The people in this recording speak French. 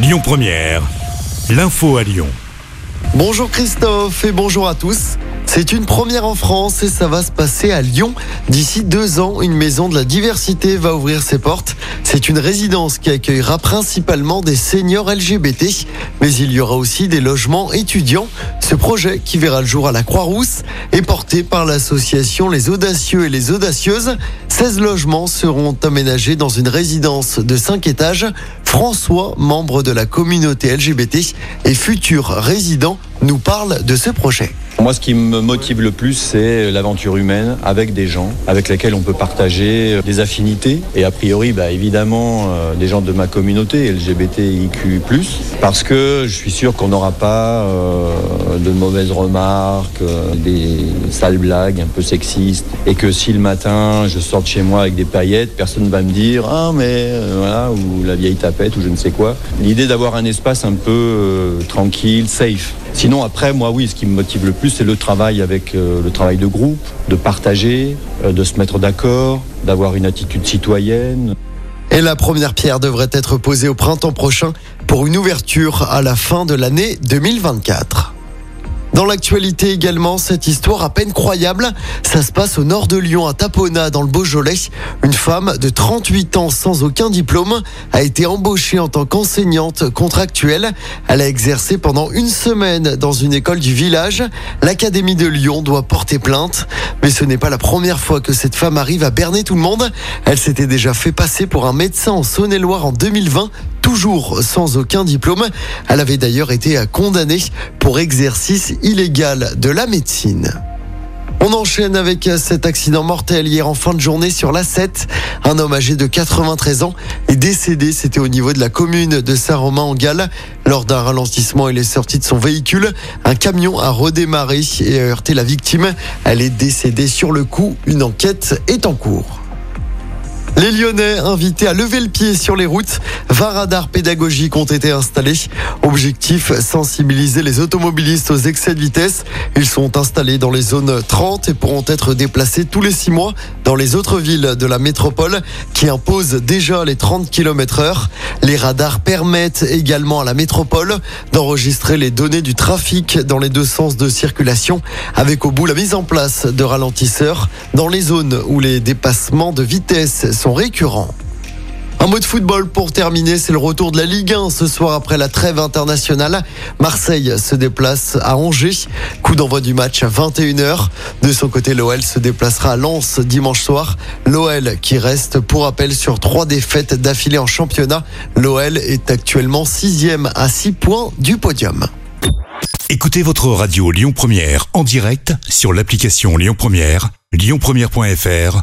Lyon Première, l'info à Lyon. Bonjour Christophe et bonjour à tous. C'est une première en France et ça va se passer à Lyon. D'ici deux ans, une maison de la diversité va ouvrir ses portes. C'est une résidence qui accueillera principalement des seniors LGBT, mais il y aura aussi des logements étudiants. Ce projet, qui verra le jour à la Croix-Rousse, est porté par l'association Les Audacieux et les Audacieuses. 16 logements seront aménagés dans une résidence de 5 étages. François, membre de la communauté LGBT et futur résident, nous parle de ce projet. Moi, ce qui me motive le plus, c'est l'aventure humaine avec des gens avec lesquels on peut partager des affinités. Et a priori, bah, évidemment, euh, des gens de ma communauté, LGBTIQ+, parce que je suis sûr qu'on n'aura pas euh, de mauvaises remarques, euh, des sales blagues un peu sexistes. Et que si le matin, je sors de chez moi avec des paillettes, personne ne va me dire « Ah, mais euh, voilà », ou la vieille tapette, ou je ne sais quoi. L'idée d'avoir un espace un peu euh, tranquille, safe. Sinon, après, moi, oui, ce qui me motive le plus, c'est le travail avec le travail de groupe, de partager, de se mettre d'accord, d'avoir une attitude citoyenne. Et la première pierre devrait être posée au printemps prochain pour une ouverture à la fin de l'année 2024. Dans l'actualité également, cette histoire à peine croyable, ça se passe au nord de Lyon, à Tapona, dans le Beaujolais. Une femme de 38 ans sans aucun diplôme a été embauchée en tant qu'enseignante contractuelle. Elle a exercé pendant une semaine dans une école du village. L'Académie de Lyon doit porter plainte. Mais ce n'est pas la première fois que cette femme arrive à berner tout le monde. Elle s'était déjà fait passer pour un médecin en Saône-et-Loire en 2020 toujours sans aucun diplôme. Elle avait d'ailleurs été condamnée pour exercice illégal de la médecine. On enchaîne avec cet accident mortel hier en fin de journée sur la 7. Un homme âgé de 93 ans est décédé. C'était au niveau de la commune de Saint-Romain-en-Galles. Lors d'un ralentissement, il est sorti de son véhicule. Un camion a redémarré et a heurté la victime. Elle est décédée sur le coup. Une enquête est en cours. Les Lyonnais invités à lever le pied sur les routes, 20 radars pédagogiques ont été installés. Objectif, sensibiliser les automobilistes aux excès de vitesse. Ils sont installés dans les zones 30 et pourront être déplacés tous les 6 mois dans les autres villes de la métropole qui imposent déjà les 30 km heure. Les radars permettent également à la métropole d'enregistrer les données du trafic dans les deux sens de circulation avec au bout la mise en place de ralentisseurs dans les zones où les dépassements de vitesse récurrents. Un mot de football pour terminer, c'est le retour de la Ligue 1 ce soir après la trêve internationale. Marseille se déplace à Angers. Coup d'envoi du match à 21h. De son côté, l'OL se déplacera à Lens dimanche soir. L'OL qui reste pour rappel sur trois défaites d'affilée en championnat. L'OL est actuellement sixième à 6 points du podium. Écoutez votre radio Lyon Première en direct sur l'application Lyon Première, lyonpremière.fr